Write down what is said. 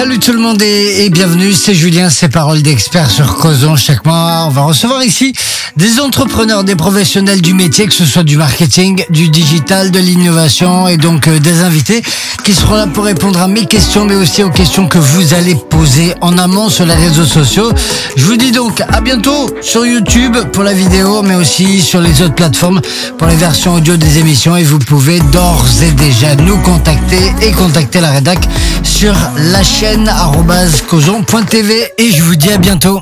Salut tout le monde et, bienvenue, c'est Julien, c'est Paroles d'experts sur Causons. Chaque mois, on va recevoir ici des entrepreneurs, des professionnels du métier, que ce soit du marketing, du digital, de l'innovation et donc euh, des invités qui seront là pour répondre à mes questions, mais aussi aux questions que vous allez poser en amont sur les réseaux sociaux. Je vous dis donc à bientôt sur YouTube pour la vidéo, mais aussi sur les autres plateformes pour les versions audio des émissions et vous pouvez d'ores et déjà nous contacter et contacter la rédac sur la chaîne causon.tv et je vous dis à bientôt.